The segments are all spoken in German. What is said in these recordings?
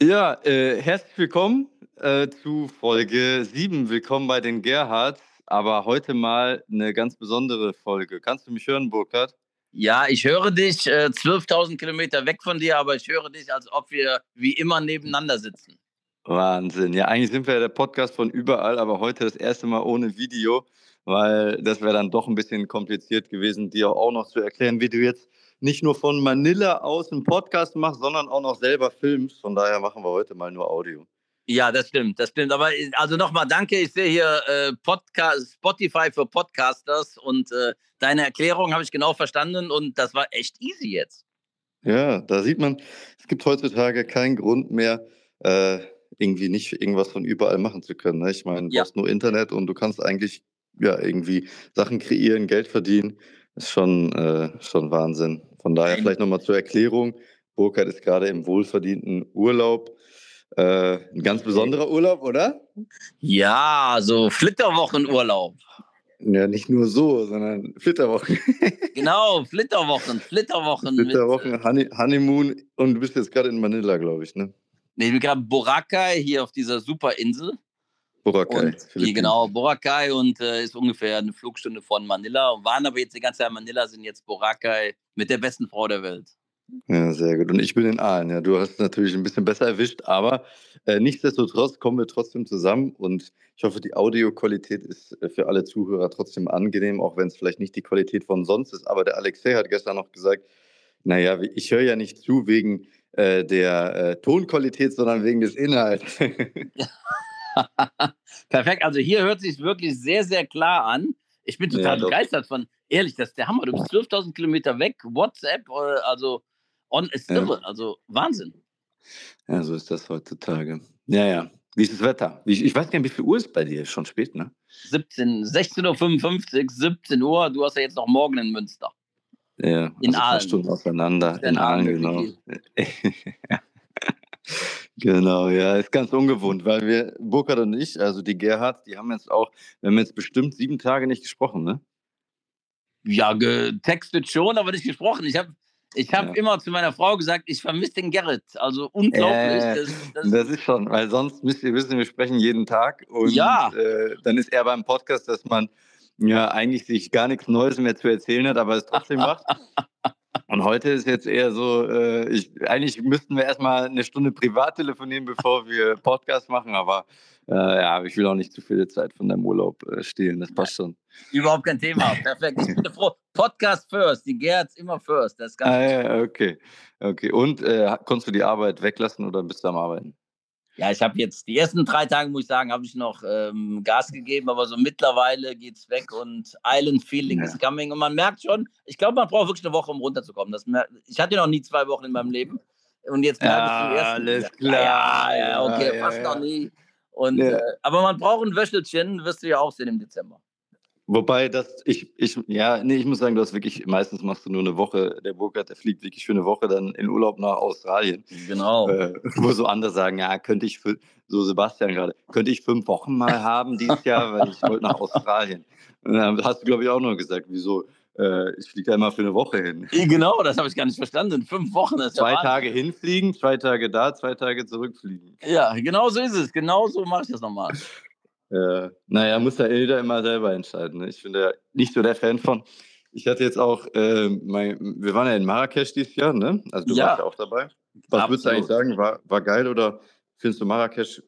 Ja, äh, herzlich willkommen äh, zu Folge 7. Willkommen bei den Gerhards. Aber heute mal eine ganz besondere Folge. Kannst du mich hören, Burkhard? Ja, ich höre dich äh, 12.000 Kilometer weg von dir, aber ich höre dich, als ob wir wie immer nebeneinander sitzen. Wahnsinn. Ja, eigentlich sind wir ja der Podcast von überall, aber heute das erste Mal ohne Video, weil das wäre dann doch ein bisschen kompliziert gewesen, dir auch noch zu erklären, wie du jetzt nicht nur von Manila aus einen Podcast machst, sondern auch noch selber filmst. Von daher machen wir heute mal nur Audio. Ja, das stimmt, das stimmt. Aber äh, also nochmal danke. Ich sehe hier äh, Podcast, Spotify für Podcasters und äh, deine Erklärung habe ich genau verstanden und das war echt easy jetzt. Ja, da sieht man, es gibt heutzutage keinen Grund mehr, äh, irgendwie nicht irgendwas von überall machen zu können. Ne? Ich meine, du ja. hast nur Internet und du kannst eigentlich ja irgendwie Sachen kreieren, Geld verdienen. Ist schon, äh, schon Wahnsinn. Von daher vielleicht nochmal zur Erklärung. Burkhard ist gerade im wohlverdienten Urlaub. Äh, ein ganz besonderer Urlaub, oder? Ja, so Flitterwochenurlaub. Ja, nicht nur so, sondern Flitterwochen. genau, Flitterwochen, Flitterwochen. Flitterwochen, mit, äh, Honeymoon und du bist jetzt gerade in Manila, glaube ich, ne? Nee, ich bin gerade Boracay hier auf dieser Superinsel. Boracay. Und, genau, Boracay und äh, ist ungefähr eine Flugstunde von Manila. Und waren aber jetzt die ganze Zeit in Manila, sind jetzt Boracay mit der besten Frau der Welt. Ja, sehr gut. Und ich bin in Aalen. Ja, du hast es natürlich ein bisschen besser erwischt, aber äh, nichtsdestotrotz kommen wir trotzdem zusammen und ich hoffe, die Audioqualität ist äh, für alle Zuhörer trotzdem angenehm, auch wenn es vielleicht nicht die Qualität von sonst ist. Aber der Alexei hat gestern noch gesagt, naja, ich höre ja nicht zu wegen äh, der äh, Tonqualität, sondern wegen des Inhalts. Perfekt. Also hier hört sich wirklich sehr, sehr klar an. Ich bin total ja, begeistert von, ehrlich, das ist der Hammer. Du bist 12.000 Kilometer weg, WhatsApp, äh, also on ist irre. Ja. Also Wahnsinn. Ja, so ist das heutzutage. Ja, ja. Wie ist das Wetter? Ich, ich weiß gar nicht, wie viel Uhr ist bei dir? Schon spät, ne? 17, 16.55 Uhr, 17 Uhr. Du hast ja jetzt noch morgen in Münster. Ja, in also Aalen. Stunden auseinander. In, in Aalen, genau. Genau, ja, ist ganz ungewohnt, weil wir, Burkhard und ich, also die Gerhards, die haben jetzt auch, wir haben jetzt bestimmt sieben Tage nicht gesprochen, ne? Ja, getextet schon, aber nicht gesprochen. Ich habe ich hab ja. immer zu meiner Frau gesagt, ich vermisse den Gerrit. Also unglaublich. Äh, das, das, das, ist schon, weil sonst müsst ihr wissen, wir sprechen jeden Tag und ja. äh, dann ist er beim Podcast, dass man ja eigentlich sich gar nichts Neues mehr zu erzählen hat, aber es trotzdem macht. Und heute ist jetzt eher so, äh, ich, eigentlich müssten wir erstmal eine Stunde privat telefonieren, bevor wir Podcast machen, aber äh, ja, ich will auch nicht zu viel Zeit von deinem Urlaub äh, stehlen, das passt schon. Überhaupt kein Thema, perfekt. Ich bin froh. Podcast first, die Gerds immer first, das ist ganz ah, ja, okay, okay. Und äh, konntest du die Arbeit weglassen oder bist du am Arbeiten? Ja, ich habe jetzt die ersten drei Tage, muss ich sagen, habe ich noch ähm, Gas gegeben, aber so mittlerweile geht es weg und Island Feeling ja. is coming. Und man merkt schon, ich glaube, man braucht wirklich eine Woche, um runterzukommen. Das ich hatte noch nie zwei Wochen in meinem Leben. Und jetzt merke ja, ich ersten Alles klar. Ja, ja, okay, fast noch nie. Und, äh, aber man braucht ein Wäschelchen, wirst du ja auch sehen im Dezember. Wobei das, ich, ich, ja, nee, ich muss sagen, du hast wirklich, meistens machst du nur eine Woche, der Burkhardt, der fliegt wirklich für eine Woche dann in Urlaub nach Australien. Genau. Äh, wo so andere sagen, ja, könnte ich, für, so Sebastian gerade, könnte ich fünf Wochen mal haben dieses Jahr, weil ich wollte nach Australien. Und dann hast du, glaube ich, auch nur gesagt, wieso, äh, ich fliege da immer für eine Woche hin. Genau, das habe ich gar nicht verstanden. Fünf Wochen ist Zwei Tage hinfliegen, zwei Tage da, zwei Tage zurückfliegen. Ja, genau so ist es. Genau so mache ich das nochmal. Äh, naja, muss der Elder immer selber entscheiden. Ne? Ich bin da nicht so der Fan von. Ich hatte jetzt auch, äh, mein, wir waren ja in Marrakesch dieses Jahr, ne? Also du ja. warst ja auch dabei. Was Absolut. würdest du eigentlich sagen? War, war geil oder findest du Marrakesch,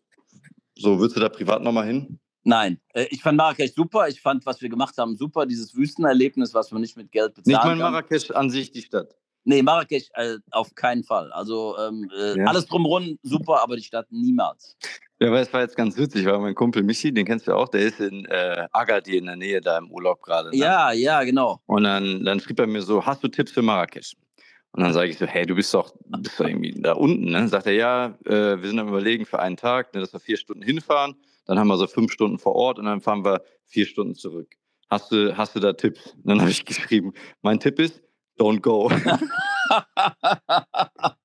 so würdest du da privat nochmal hin? Nein, äh, ich fand Marrakesch super. Ich fand, was wir gemacht haben, super. Dieses Wüstenerlebnis, was man nicht mit Geld bezahlen Nicht mal Marrakesch an sich, die Stadt. Nee, Marrakesch äh, auf keinen Fall. Also ähm, äh, ja. alles drumherum super, aber die Stadt niemals. Ja, weil es war jetzt ganz witzig, weil mein Kumpel Michi, den kennst du auch, der ist in äh, Agadir in der Nähe da im Urlaub gerade. Ne? Ja, ja, genau. Und dann, dann schrieb er mir so, hast du Tipps für Marrakesch? Und dann sage ich so, hey, du bist doch, bist doch irgendwie da unten. Ne? Sagt er, ja, äh, wir sind am überlegen für einen Tag, ne, dass wir vier Stunden hinfahren, dann haben wir so fünf Stunden vor Ort und dann fahren wir vier Stunden zurück. Hast du, hast du da Tipps? Und dann habe ich geschrieben, mein Tipp ist, don't go.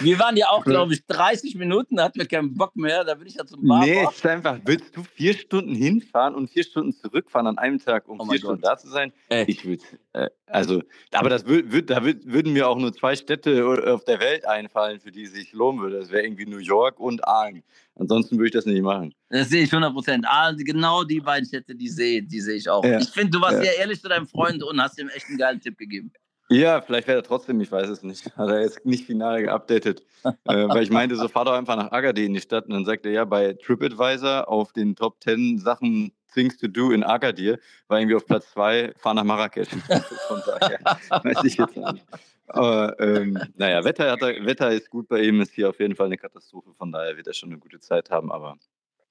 Wir waren ja auch, glaube ich, 30 Minuten, da hatten wir keinen Bock mehr, da bin ich ja zum Bar. Nee, ist einfach, willst du vier Stunden hinfahren und vier Stunden zurückfahren an einem Tag, um oh vier Stunden da zu sein? Ey. Ich würde, äh, also, aber das würd, da würd, würden mir auch nur zwei Städte auf der Welt einfallen, für die es sich lohnen würde. Das wäre irgendwie New York und Aalen. Ansonsten würde ich das nicht machen. Das sehe ich 100 Prozent. Ah, genau die beiden Städte, die sehe die seh ich auch. Ja. Ich finde, du warst ja. sehr ehrlich zu deinem Freund und hast ihm echt einen geilen Tipp gegeben. Ja, vielleicht wäre er trotzdem, ich weiß es nicht. Hat er jetzt nicht final geupdatet. äh, weil ich meinte, so fahr doch einfach nach Agadir in die Stadt. Und dann sagt er, ja, bei TripAdvisor auf den Top 10 Sachen Things to Do in Agadir war irgendwie auf Platz 2, fahr nach Marrakesch. Von daher weiß ich jetzt nicht. Aber ähm, naja, Wetter, er, Wetter ist gut bei ihm, ist hier auf jeden Fall eine Katastrophe. Von daher wird er schon eine gute Zeit haben. Aber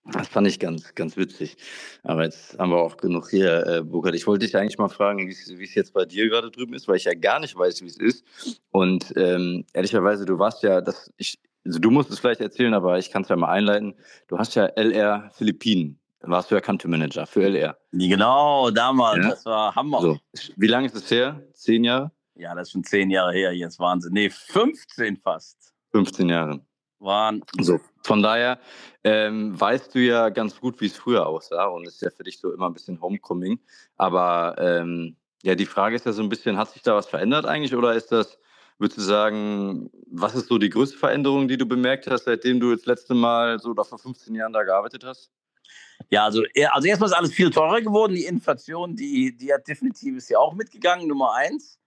das fand ich ganz, ganz witzig. Aber jetzt haben wir auch genug hier, äh, Burkhard. Ich wollte dich eigentlich mal fragen, wie es jetzt bei dir gerade drüben ist, weil ich ja gar nicht weiß, wie es ist. Und ähm, ehrlicherweise, du warst ja, das, ich, also du musst es vielleicht erzählen, aber ich kann es ja mal einleiten. Du hast ja LR Philippinen. Warst du ja Country Manager für LR. Genau, damals. Ja? Das war Hammer. So. Wie lange ist es her? Zehn Jahre? Ja, das ist schon zehn Jahre her. Jetzt Wahnsinn. Nee, 15 fast. 15 Jahre waren. So, von daher ähm, weißt du ja ganz gut, wie es früher aussah und ist ja für dich so immer ein bisschen Homecoming. Aber ähm, ja, die Frage ist ja so ein bisschen, hat sich da was verändert eigentlich oder ist das, würdest du sagen, was ist so die größte Veränderung, die du bemerkt hast, seitdem du das letzte Mal so oder vor 15 Jahren da gearbeitet hast? Ja, also, also erstmal ist alles viel teurer geworden. Die Inflation, die, die hat definitiv ist ja auch mitgegangen, Nummer eins.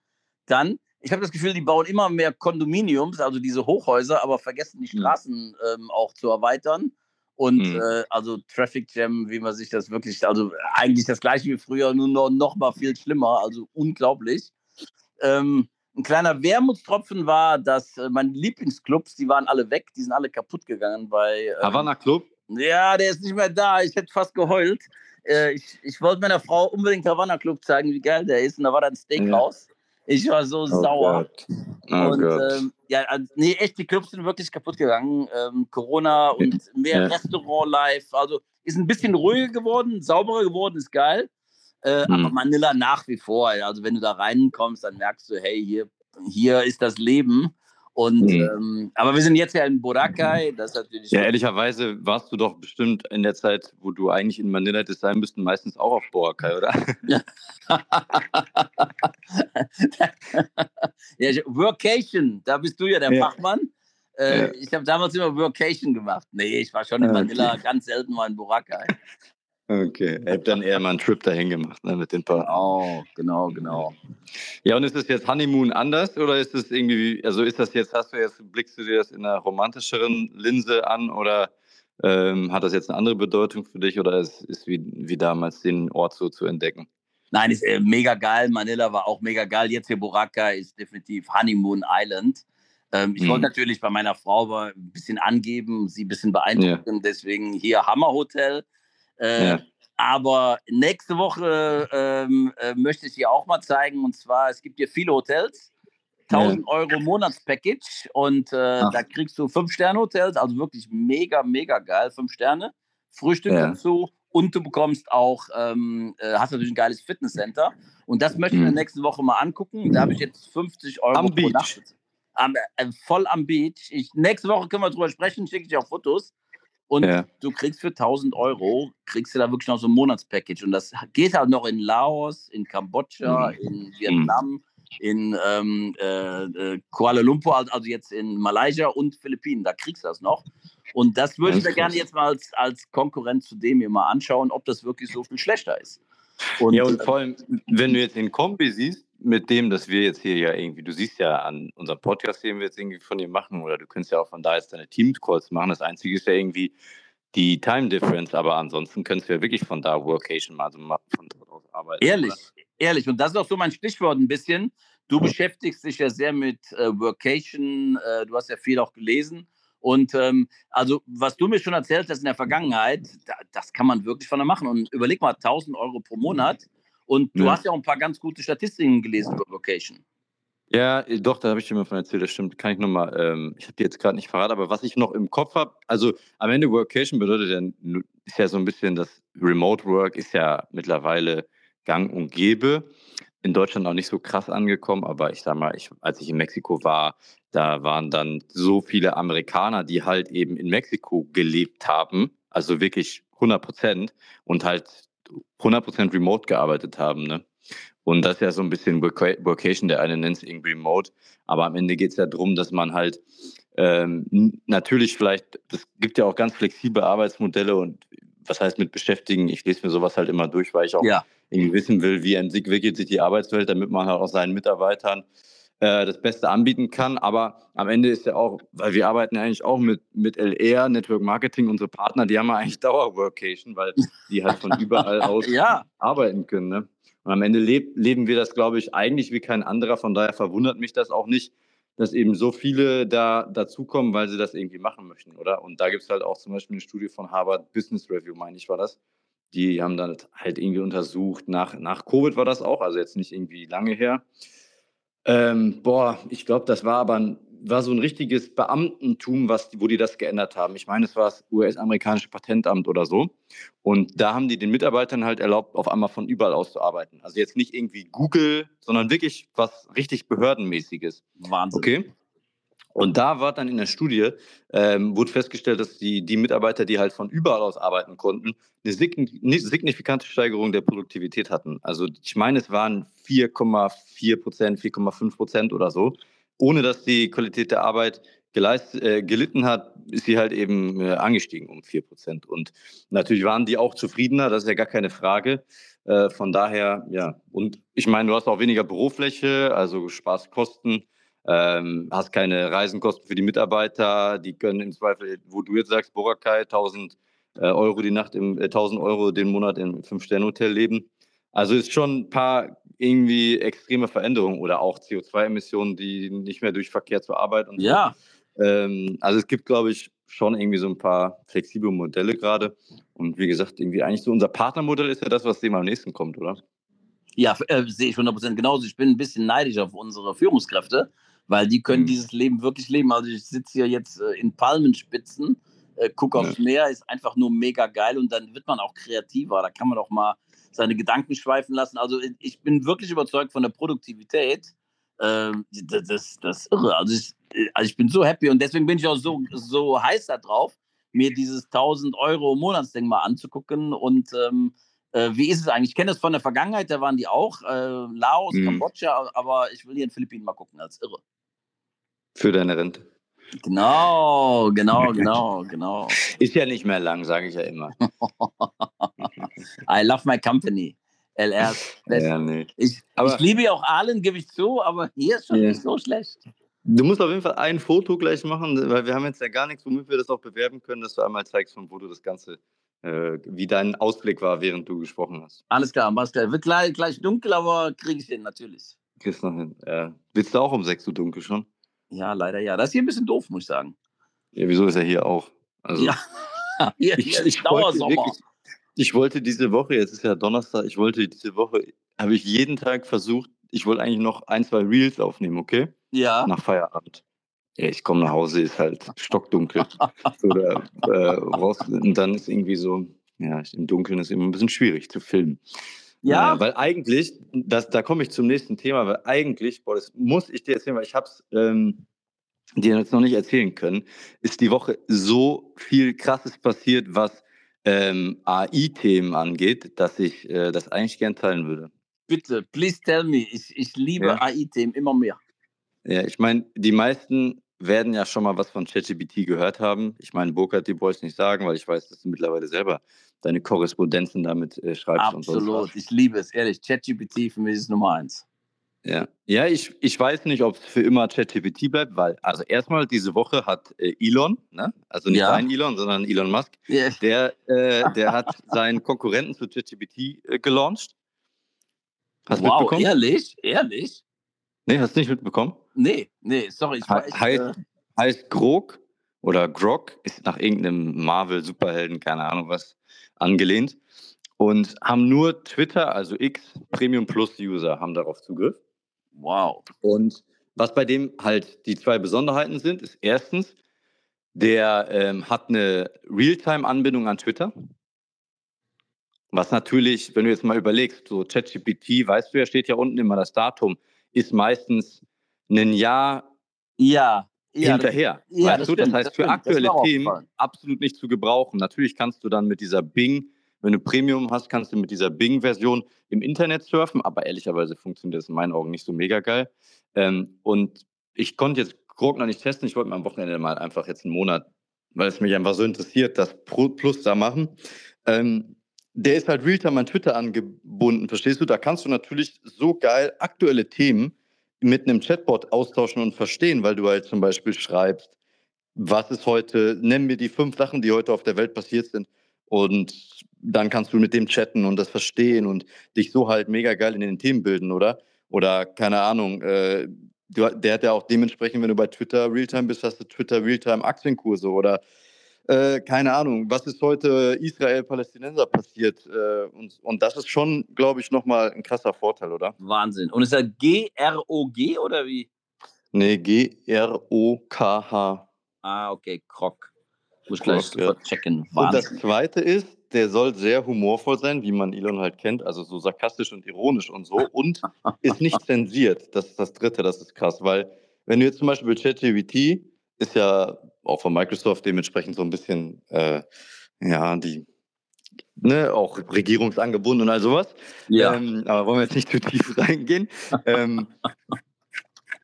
Dann ich habe das Gefühl, die bauen immer mehr Kondominiums, also diese Hochhäuser, aber vergessen die hm. Straßen ähm, auch zu erweitern. Und mhm. äh, also Traffic Jam, wie man sich das wirklich, also eigentlich das gleiche wie früher, nur noch, noch mal viel schlimmer, also unglaublich. Ähm, ein kleiner Wermutstropfen war, dass äh, meine Lieblingsclubs, die waren alle weg, die sind alle kaputt gegangen bei. Ähm, Havana Club? Ja, der ist nicht mehr da. Ich hätte fast geheult. Äh, ich ich wollte meiner Frau unbedingt Havana Club zeigen, wie geil der ist. Und da war da ein Steakhouse. Ja. Ich war so oh sauer. Oh und ähm, ja, also, nee, echt, die Clubs sind wirklich kaputt gegangen. Ähm, Corona und mehr ja. Restaurant-Life. Also ist ein bisschen ruhiger geworden, sauberer geworden, ist geil. Äh, hm. Aber Manila nach wie vor. Also wenn du da reinkommst, dann merkst du, hey, hier, hier ist das Leben. Und, mhm. ähm, aber wir sind jetzt ja in Boracay. Das natürlich ja, ehrlicherweise warst du doch bestimmt in der Zeit, wo du eigentlich in Manila hättest sein müssten, meistens auch auf Boracay, oder? Ja. ja, Workation, da bist du ja der ja. Fachmann. Äh, ja. Ich habe damals immer Workation gemacht. Nee, ich war schon in Manila, okay. ganz selten mal in Boracay. Okay, er hat dann eher mal einen Trip dahin gemacht ne, mit den paar. Genau, genau, genau. Ja, und ist das jetzt Honeymoon anders oder ist es irgendwie, also ist das jetzt, hast du jetzt, blickst du dir das in einer romantischeren Linse an oder ähm, hat das jetzt eine andere Bedeutung für dich oder ist es wie, wie damals den Ort so zu entdecken? Nein, ist äh, mega geil. Manila war auch mega geil. Jetzt hier Boracay ist definitiv Honeymoon Island. Ähm, ich hm. wollte natürlich bei meiner Frau ein bisschen angeben, sie ein bisschen beeindrucken. Ja. Deswegen hier Hammerhotel. Äh, ja. Aber nächste Woche ähm, äh, möchte ich dir auch mal zeigen. Und zwar, es gibt hier viele Hotels. 1000 ja. Euro Monatspackage und äh, da kriegst du fünf Sterne Hotels, also wirklich mega, mega geil, fünf Sterne. Frühstück ja. dazu und du bekommst auch, ähm, äh, hast natürlich ein geiles Fitnesscenter und das möchte ich mir mhm. nächste Woche mal angucken. Da habe ich jetzt 50 Euro am pro Beach. Nacht. Am, äh, voll am Beach. Ich, nächste Woche können wir drüber sprechen, schicke ich dir auch Fotos. Und ja. du kriegst für 1000 Euro, kriegst du da wirklich noch so ein Monatspackage. Und das geht halt noch in Laos, in Kambodscha, mhm. in Vietnam, in ähm, äh, äh Kuala Lumpur, also jetzt in Malaysia und Philippinen. Da kriegst du das noch. Und das würde ich mir gerne jetzt mal als, als Konkurrent zu dem hier mal anschauen, ob das wirklich so viel schlechter ist. Und, ja, und vor allem, wenn du jetzt den Kombi siehst, mit dem, dass wir jetzt hier ja irgendwie, du siehst ja an unserem Podcast, den wir jetzt irgendwie von dir machen, oder du könntest ja auch von da jetzt deine Teams-Calls machen. Das Einzige ist ja irgendwie die Time Difference, aber ansonsten könntest du ja wirklich von da Workation mal so von dort aus arbeiten. Ehrlich, oder? ehrlich. Und das ist auch so mein Stichwort ein bisschen. Du beschäftigst dich ja sehr mit äh, Workation, äh, du hast ja viel auch gelesen. Und ähm, also, was du mir schon erzählt hast in der Vergangenheit, da, das kann man wirklich von da machen. Und überleg mal, 1000 Euro pro Monat und du ja. hast ja auch ein paar ganz gute Statistiken gelesen über Location. Ja, doch, da habe ich dir mal von erzählt, das stimmt. Kann ich nochmal, ähm, ich habe dir jetzt gerade nicht verraten, aber was ich noch im Kopf habe, also am Ende Workation bedeutet ja, ist ja so ein bisschen das Remote Work ist ja mittlerweile gang und gäbe. in Deutschland auch nicht so krass angekommen, aber ich sag mal, ich, als ich in Mexiko war, da waren dann so viele Amerikaner, die halt eben in Mexiko gelebt haben, also wirklich 100 Prozent und halt 100 Prozent remote gearbeitet haben. Ne? Und das ist ja so ein bisschen Vocation, der eine nennt es irgendwie remote, aber am Ende geht es ja darum, dass man halt ähm, natürlich vielleicht, es gibt ja auch ganz flexible Arbeitsmodelle und was heißt mit beschäftigen? Ich lese mir sowas halt immer durch, weil ich auch ja. irgendwie wissen will, wie entwickelt sich die Arbeitswelt, damit man halt auch seinen Mitarbeitern äh, das Beste anbieten kann. Aber am Ende ist ja auch, weil wir arbeiten ja eigentlich auch mit, mit LR, Network Marketing, unsere Partner, die haben ja eigentlich Dauerworkation, weil die halt von überall aus ja. arbeiten können. Ne? Und am Ende leb, leben wir das, glaube ich, eigentlich wie kein anderer. Von daher verwundert mich das auch nicht, dass eben so viele da dazukommen, weil sie das irgendwie machen möchten, oder? Und da gibt es halt auch zum Beispiel eine Studie von Harvard Business Review, meine ich, war das. Die haben dann halt irgendwie untersucht, nach, nach Covid war das auch, also jetzt nicht irgendwie lange her. Ähm, boah, ich glaube, das war aber ein war so ein richtiges Beamtentum, was, wo die das geändert haben. Ich meine, es war das US-amerikanische Patentamt oder so. Und da haben die den Mitarbeitern halt erlaubt, auf einmal von überall aus zu arbeiten. Also jetzt nicht irgendwie Google, sondern wirklich was richtig Behördenmäßiges. Wahnsinn. Okay. Und da war dann in der Studie, ähm, wurde festgestellt, dass die, die Mitarbeiter, die halt von überall aus arbeiten konnten, eine signifikante Steigerung der Produktivität hatten. Also ich meine, es waren 4,4 Prozent, 4,5 Prozent oder so ohne dass die Qualität der Arbeit geleist, äh, gelitten hat, ist sie halt eben äh, angestiegen um 4 Prozent. Und natürlich waren die auch zufriedener, das ist ja gar keine Frage. Äh, von daher, ja. Und ich meine, du hast auch weniger Bürofläche, also sparst Kosten, ähm, hast keine Reisenkosten für die Mitarbeiter, die können im Zweifel, wo du jetzt sagst, Boracay, 1000 äh, Euro die Nacht, im, 1000 äh, Euro den Monat im Fünf-Sterne-Hotel leben. Also ist schon ein paar irgendwie extreme Veränderungen oder auch CO2-Emissionen, die nicht mehr durch Verkehr zur Arbeit und ja. So. Ähm, also es gibt, glaube ich, schon irgendwie so ein paar flexible Modelle gerade. Und wie gesagt, irgendwie eigentlich so unser Partnermodell ist ja das, was dem am nächsten kommt, oder? Ja, äh, sehe ich 100% genauso. Ich bin ein bisschen neidisch auf unsere Führungskräfte, weil die können mhm. dieses Leben wirklich leben. Also ich sitze hier jetzt äh, in Palmenspitzen, äh, gucke aufs ja. Meer, ist einfach nur mega geil und dann wird man auch kreativer. Da kann man auch mal seine Gedanken schweifen lassen. Also ich bin wirklich überzeugt von der Produktivität. Ähm, das, das, das ist irre. Also ich, also ich bin so happy und deswegen bin ich auch so, so heiß darauf, mir dieses 1000 Euro Monatsding mal anzugucken. Und ähm, äh, wie ist es eigentlich? Ich kenne das von der Vergangenheit, da waren die auch, äh, Laos, mhm. Kambodscha, aber ich will hier in Philippinen mal gucken, als irre. Für deine Rente. Genau, genau, genau, genau. Ist ja nicht mehr lang, sage ich ja immer. I love my company. LR. Ja, nee. ich, ich, liebe ja auch allen, gebe ich zu, aber hier ist schon ja. nicht so schlecht. Du musst auf jeden Fall ein Foto gleich machen, weil wir haben jetzt ja gar nichts, womit wir das auch bewerben können, dass du einmal zeigst, von wo du das Ganze, äh, wie dein Ausblick war, während du gesprochen hast. Alles klar, mach's klar. Wird gleich, gleich dunkel, aber kriege ich hin, natürlich. Kriegst noch hin. Ja. Willst du auch um 6 Uhr dunkel schon? Ja, leider ja. Das ist hier ein bisschen doof, muss ich sagen. Ja, wieso ist er hier auch? Also, ja, hier, hier ich, ich Dauersommer. Wirklich, ich wollte diese Woche, jetzt ist ja Donnerstag, ich wollte diese Woche, habe ich jeden Tag versucht, ich wollte eigentlich noch ein, zwei Reels aufnehmen, okay? Ja. Nach Feierabend. Ja, ich komme nach Hause, ist halt stockdunkel. Oder äh, raus, und dann ist irgendwie so, ja, im Dunkeln ist immer ein bisschen schwierig zu filmen. Ja. Äh, weil eigentlich, das, da komme ich zum nächsten Thema, weil eigentlich, boah, das muss ich dir erzählen, weil ich habe es ähm, dir jetzt noch nicht erzählen können, ist die Woche so viel Krasses passiert, was ähm, AI-Themen angeht, dass ich äh, das eigentlich gern teilen würde. Bitte, please tell me. Ich, ich liebe ja. AI-Themen immer mehr. Ja, ich meine, die meisten werden ja schon mal was von ChatGPT gehört haben. Ich meine, Burkhard, die brauche ich nicht sagen, weil ich weiß, dass du mittlerweile selber deine Korrespondenzen damit äh, schreibst. Absolut, ich liebe es, ehrlich. ChatGPT für mich ist Nummer eins. Ja, ja ich, ich weiß nicht, ob es für immer ChatGPT bleibt, weil, also erstmal diese Woche hat äh, Elon, ne? also nicht ja. ein Elon, sondern Elon Musk, yeah. der, äh, der hat seinen Konkurrenten zu ChatGPT äh, gelauncht. Hast du wow, mitbekommen? ehrlich? Ehrlich? Nee, hast du nicht mitbekommen? Nee, nee, sorry. Ich weiß, heißt, äh... heißt Grog oder Grog, ist nach irgendeinem Marvel-Superhelden, keine Ahnung was, angelehnt. Und haben nur Twitter, also X, Premium Plus User, haben darauf Zugriff. Wow. Und was bei dem halt die zwei Besonderheiten sind, ist erstens, der ähm, hat eine Realtime-Anbindung an Twitter. Was natürlich, wenn du jetzt mal überlegst, so ChatGPT, weißt du ja, steht ja unten immer das Datum, ist meistens ein Jahr ja, ja, hinterher. Das, ja, weißt das du? Stimmt, das heißt, das für stimmt. aktuelle Themen absolut nicht zu gebrauchen. Natürlich kannst du dann mit dieser Bing, wenn du Premium hast, kannst du mit dieser Bing-Version im Internet surfen, aber ehrlicherweise funktioniert das in meinen Augen nicht so mega geil. Ähm, und ich konnte jetzt Grog noch nicht testen. Ich wollte mir am Wochenende mal einfach jetzt einen Monat, weil es mich einfach so interessiert, das Plus da machen. Ähm, der ist halt Realtime an Twitter angebunden, verstehst du? Da kannst du natürlich so geil aktuelle Themen mit einem Chatbot austauschen und verstehen, weil du halt zum Beispiel schreibst, was ist heute, nenn mir die fünf Sachen, die heute auf der Welt passiert sind. Und dann kannst du mit dem chatten und das verstehen und dich so halt mega geil in den Themen bilden, oder? Oder keine Ahnung, äh, der hat ja auch dementsprechend, wenn du bei Twitter Realtime bist, hast du Twitter Realtime Aktienkurse oder äh, keine Ahnung, was ist heute Israel-Palästinenser passiert? Äh, und, und das ist schon, glaube ich, nochmal ein krasser Vorteil, oder? Wahnsinn. Und ist er G-R-O-G oder wie? Nee, G-R-O-K-H. Ah, okay, Krog. Muss ich gleich Krog, ja. checken. Und das Wahnsinn. zweite ist, der soll sehr humorvoll sein, wie man Elon halt kennt, also so sarkastisch und ironisch und so und ist nicht zensiert. Das ist das dritte, das ist krass, weil wenn du jetzt zum Beispiel ChatGPT ist ja auch von Microsoft dementsprechend so ein bisschen, äh, ja, die, ne, auch regierungsangebunden und all sowas. Ja. Ähm, aber wollen wir jetzt nicht zu tief reingehen. ähm,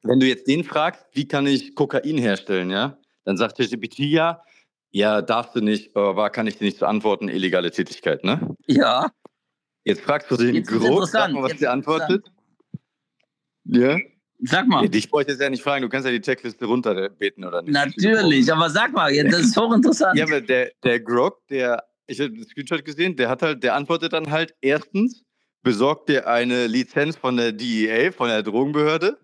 wenn du jetzt den fragst, wie kann ich Kokain herstellen, ja, dann sagt ChatGPT ja, ja, darfst du nicht, aber kann ich dir nicht so antworten, illegale Tätigkeit, ne? ja. Jetzt fragst du den grob, sag interessant, mal, was der wird's antwortet. Ja? Sag mal. ich jetzt ja nicht fragen, du kannst ja die Checkliste runterbeten oder nicht. Natürlich, aber sag mal, das ist hochinteressant. Ja, aber der, der Grog, der, ich habe den Screenshot gesehen, der hat halt, der antwortet dann halt erstens, besorgt dir eine Lizenz von der DEA, von der Drogenbehörde,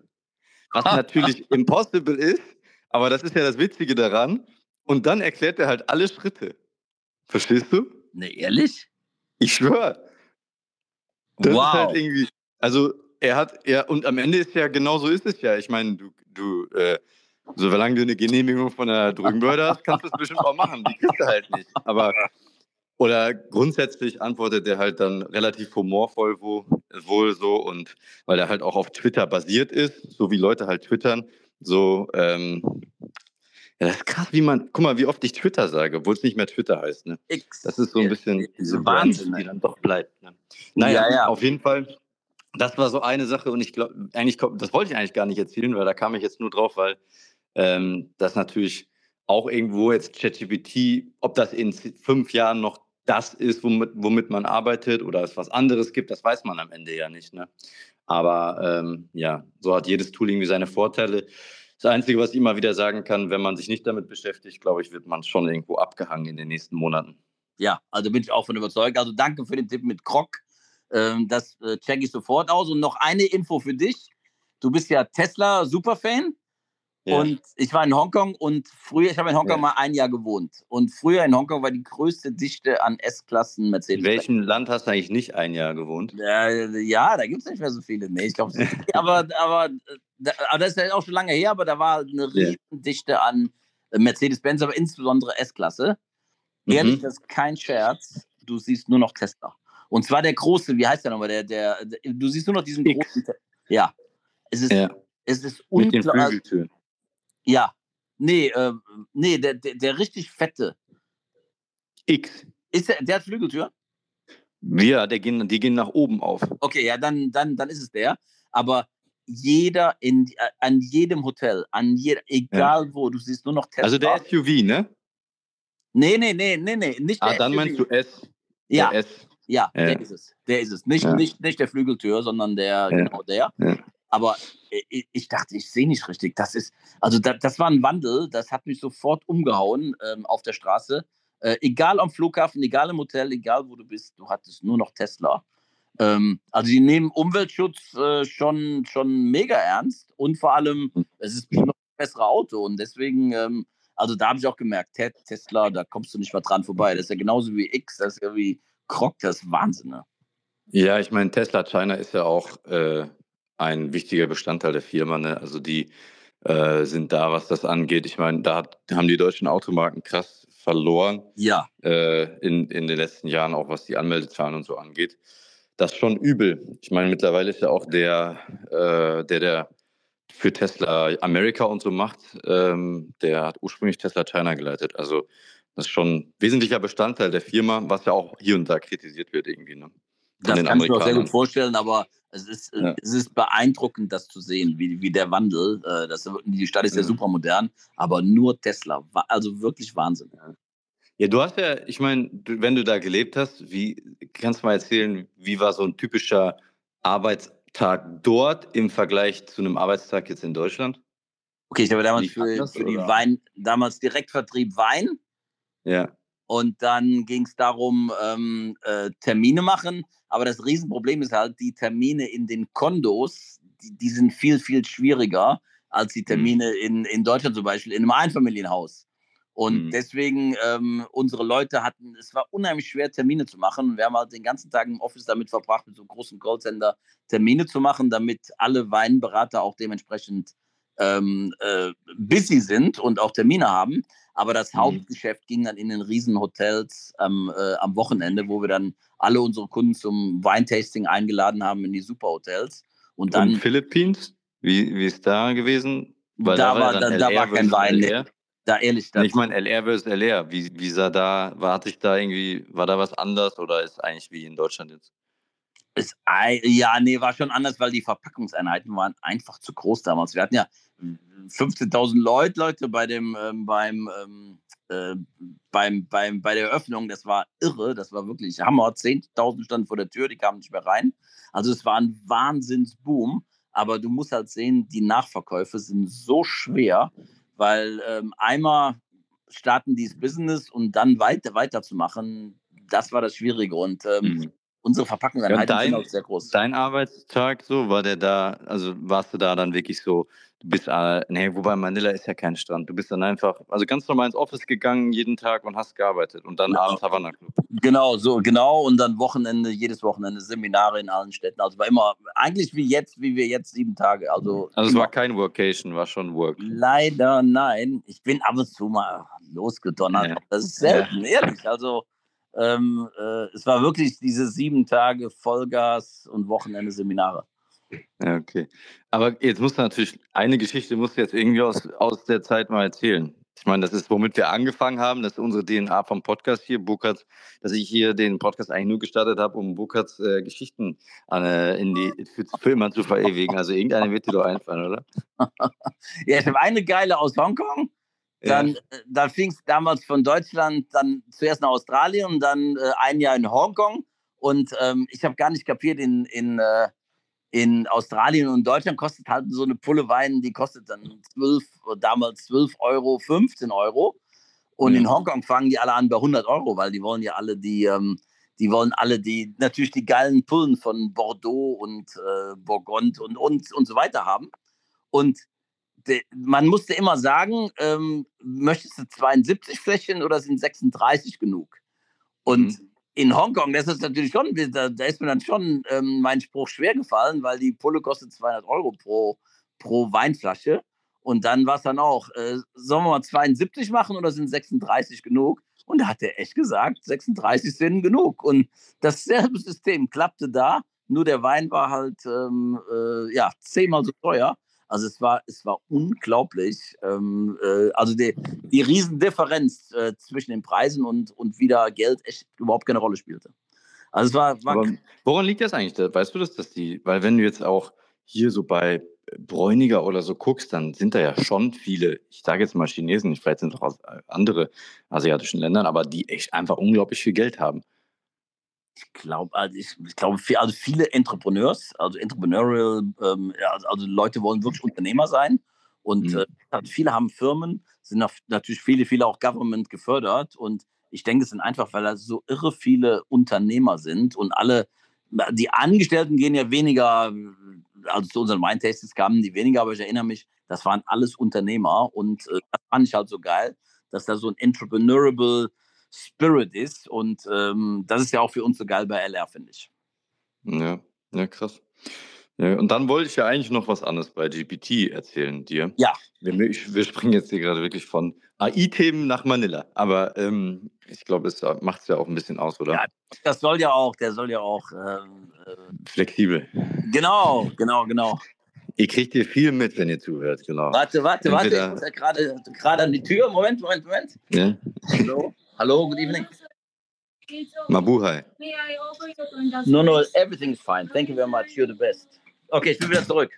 was natürlich impossible ist, aber das ist ja das Witzige daran. Und dann erklärt er halt alle Schritte. Verstehst du? Ne, ehrlich? Ich schwöre. Das wow. ist halt irgendwie, also er hat, ja, und am Ende ist ja, genau so ist es ja. Ich meine, du, du, äh, solange du eine Genehmigung von der Drogenbehörde hast, kannst du es bestimmt auch machen. Die kriegst du halt nicht. Aber, oder grundsätzlich antwortet er halt dann relativ humorvoll wo, wohl so und weil er halt auch auf Twitter basiert ist, so wie Leute halt twittern, so, ähm, ja, das ist krass, wie man, guck mal, wie oft ich Twitter sage, obwohl es nicht mehr Twitter heißt, ne? X. Das ist so ein bisschen diese Wahnsinn, die ne? dann doch bleibt. Ne? Naja, Ja, ja. auf jeden Fall. Das war so eine Sache und ich glaube, eigentlich, das wollte ich eigentlich gar nicht erzählen, weil da kam ich jetzt nur drauf, weil ähm, das natürlich auch irgendwo jetzt ChatGPT, ob das in fünf Jahren noch das ist, womit, womit man arbeitet oder es was anderes gibt, das weiß man am Ende ja nicht. Ne? Aber ähm, ja, so hat jedes Tool irgendwie seine Vorteile. Das Einzige, was ich immer wieder sagen kann, wenn man sich nicht damit beschäftigt, glaube ich, wird man schon irgendwo abgehangen in den nächsten Monaten. Ja, also bin ich auch von überzeugt. Also danke für den Tipp mit Krog. Ähm, das äh, checke ich sofort aus. Und noch eine Info für dich. Du bist ja Tesla-Superfan. Ja. Und ich war in Hongkong und früher, ich habe in Hongkong Ja. mal ein Jahr gewohnt. Und früher in Hongkong war die größte Dichte an S-Klassen Mercedes. In welchem Land hast du eigentlich nicht ein Jahr gewohnt? Äh, ja, da gibt es nicht mehr so viele. Nee, ich glaube, aber, aber, aber das ist ja auch schon lange her, aber da war eine Ja. Riesendichte an äh, Mercedes-Benz, aber insbesondere S-Klasse. Ehrlich, Mhm. das ist kein Scherz. Du siehst nur noch Tesla. Und zwar der große, wie heißt der nochmal? Der, der, der, du siehst nur noch diesen X. großen. Ja. Es ist, Ja, es ist mit den. Flügeltüren. Ja. Nee, äh, nee, der, der, der richtig fette. X. Ist der, der hat Flügeltür? Ja, der gehen, die gehen nach oben auf. Okay, ja, dann, dann, dann ist es der. Aber jeder in, äh, an jedem Hotel, an jeder, egal wo, du siehst nur noch Tesla. Also der SUV, ne? Nee, nee, nee, nee, nee, nicht Ah, der dann SUV. meinst du S. Ja, S. ja, Ja. der ist es. Der ist es. Nicht, Ja. nicht, nicht der Flügeltür, sondern der, Ja. genau der. Aber ich, ich dachte, ich sehe nicht richtig. Das ist, also das, das war ein Wandel, das hat mich sofort umgehauen ähm, auf der Straße. Äh, egal am Flughafen, egal im Hotel, egal wo du bist, du hattest nur noch Tesla. Ähm, also die nehmen Umweltschutz äh, schon, schon mega ernst und vor allem, Hm. es ist noch ein besseres Auto und deswegen, ähm, also da habe ich auch gemerkt, Te- Tesla, da kommst du nicht mal dran vorbei. Das ist ja genauso wie X, das ist ja wie Krog, das ist Wahnsinn. Ne? Ja, ich meine, Tesla China ist ja auch äh, ein wichtiger Bestandteil der Firma. Ne? Also die äh, sind da, was das angeht. Ich meine, da hat, haben die deutschen Automarken krass verloren. Ja. Äh, in, in den letzten Jahren, auch was die Anmeldezahlen und so angeht. Das ist schon übel. Ich meine, mittlerweile ist ja auch der, äh, der, der für Tesla Amerika und so macht, ähm, der hat ursprünglich Tesla China geleitet. Also das ist schon ein wesentlicher Bestandteil der Firma, was ja auch hier und da kritisiert wird irgendwie. Ne? Das kann ich mir auch sehr gut vorstellen, aber es ist, ja. es ist beeindruckend, das zu sehen, wie, wie der Wandel, äh, das, die Stadt ist ja, ja super modern, aber nur Tesla, also wirklich Wahnsinn. Ja, du hast ja, ich meine, wenn du da gelebt hast, wie kannst du mal erzählen, wie war so ein typischer Arbeitstag dort im Vergleich zu einem Arbeitstag jetzt in Deutschland? Okay, ich habe damals für, für die Wein, damals Direktvertrieb Wein. Ja. Und dann ging es darum, ähm, äh, Termine machen. Aber das Riesenproblem ist halt, die Termine in den Kondos, die, die sind viel, viel schwieriger als die mhm. Termine mhm. in, in Deutschland zum Beispiel, in einem Einfamilienhaus. Und mhm. deswegen, ähm, unsere Leute hatten, es war unheimlich schwer, Termine zu machen. Wir haben halt den ganzen Tag im Office damit verbracht, mit so einem großen Callcenter Termine zu machen, damit alle Weinberater auch dementsprechend ähm, äh, busy sind und auch Termine haben. Aber das mhm. Hauptgeschäft ging dann in den Riesenhotels ähm, äh, am Wochenende, wo wir dann alle unsere Kunden zum Weintasting eingeladen haben in die Superhotels. Und dann. Und Philippines? Wie, wie ist da gewesen? Weil da, da war, da, da war kein Wein. LR? Da ehrlich. Ich meine, LR versus LR. Wie, wie sah da, war, hatte ich da irgendwie, war da was anders oder ist eigentlich wie in Deutschland jetzt? Ist, ja, nee, war schon anders, weil die Verpackungseinheiten waren einfach zu groß damals. Wir hatten ja 15.000 Leute, Leute bei dem, ähm, beim, ähm, äh, beim, beim, bei der Eröffnung. Das war irre, das war wirklich Hammer. 10.000 standen vor der Tür, die kamen nicht mehr rein. Also es war ein Wahnsinnsboom. Aber du musst halt sehen, die Nachverkäufe sind so schwer, weil ähm, einmal starten dieses Business und dann weiter weiterzumachen, das war das Schwierige. Und ähm, mhm unsere Verpackungseinheiten ja, dein, sind auch sehr groß. Dein Arbeitstag so, war der da, also warst du da dann wirklich so, du bist, äh, nee, wobei Manila ist ja kein Strand, du bist dann einfach, also ganz normal ins Office gegangen jeden Tag und hast gearbeitet und dann genau. abends Havana Club. Genau, so, genau und dann Wochenende, jedes Wochenende Seminare in allen Städten, also war immer, eigentlich wie jetzt, wie wir jetzt, sieben Tage, also. Also es war kein Workation, war schon Work. Leider nein, ich bin ab und zu mal losgedonnert, ja. das ist selten, ja. ehrlich, also ähm, äh, es war wirklich diese sieben Tage Vollgas und Wochenende Seminare. Ja, okay. Aber jetzt musst du natürlich, eine Geschichte musst du jetzt irgendwie aus, aus der Zeit mal erzählen. Ich meine, das ist, womit wir angefangen haben. Das ist unsere DNA vom Podcast hier, Burkhardt, dass ich hier den Podcast eigentlich nur gestartet habe, um Burkhards äh, Geschichten äh, in die, für, immer zu verewigen. Also irgendeine wird dir doch einfallen, oder? ja, ich habe eine geile aus Hongkong. Dann, ja. Äh, dann fing es damals von Deutschland, dann zuerst nach Australien und dann äh, ein Jahr in Hongkong. Und ähm, ich habe gar nicht kapiert, in, in, äh, in Australien und Deutschland kostet halt so eine Pulle Wein, die kostet dann 12, damals 12 Euro, 15 Euro. Und mhm. in Hongkong fangen die alle an bei 100 Euro, weil die wollen ja alle die, ähm, die wollen alle die, natürlich die geilen Pullen von Bordeaux und äh, Bourgogne und, und, und so weiter haben. Und man musste immer sagen, ähm, möchtest du 72 Fläschchen oder sind 36 genug? Und mhm. In Hongkong, das ist natürlich schon, da, da ist mir dann schon ähm, mein Spruch schwer gefallen, weil die Pulle kostet 200 Euro pro, pro Weinflasche. Und dann war es dann auch, äh, sollen wir mal 72 machen oder sind 36 genug? Und da hat er echt gesagt, 36 sind genug. Und dasselbe System klappte da, nur der Wein war halt ähm, äh, ja, zehnmal so teuer. Also es war, es war unglaublich. Ähm, äh, also die, die Riesendifferenz äh, zwischen den Preisen und, und wie da Geld echt überhaupt keine Rolle spielte. Also es war, war Aber woran liegt das eigentlich? Weißt du das, dass die, weil wenn du jetzt auch hier so bei Bräuniger oder so guckst, dann sind da ja schon viele, ich sage jetzt mal Chinesen, vielleicht sind es auch aus äh, andere asiatischen Ländern, aber die echt einfach unglaublich viel Geld haben. Ich glaube, also ich, ich glaube, also viele Entrepreneurs, also Entrepreneurial, ähm, also, also Leute wollen wirklich Unternehmer sein und mhm. äh, viele haben Firmen, sind natürlich viele, viele auch Government gefördert und ich denke, es sind einfach, weil da so irre viele Unternehmer sind und alle, die Angestellten gehen ja weniger, also zu unseren Wine-Tastings kamen die weniger, aber ich erinnere mich, das waren alles Unternehmer und äh, das fand ich halt so geil, dass da so ein entrepreneurable Spirit ist. Und ähm, das ist ja auch für uns so geil bei LR, finde ich. Ja, ja, krass. Ja, und dann wollte ich ja eigentlich noch was anderes bei GPT erzählen dir. Ja. Wir, wir springen jetzt hier gerade wirklich von AI-Themen nach Manila. Aber ähm, ich glaube, es macht es ja auch ein bisschen aus, oder? Ja, das soll ja auch, der soll ja auch. Ähm, äh, Flexibel. Genau, genau, genau. Ihr kriegt hier viel mit, wenn ihr zuhört, genau. Warte, warte, warte. Ich muss ja gerade, gerade an die Tür. Moment, Moment, Moment. Ja. Hallo, hallo, good evening. Mabuhay. No, no, everything is fine. Thank you very much. You're the best. Okay, ich bin wieder zurück.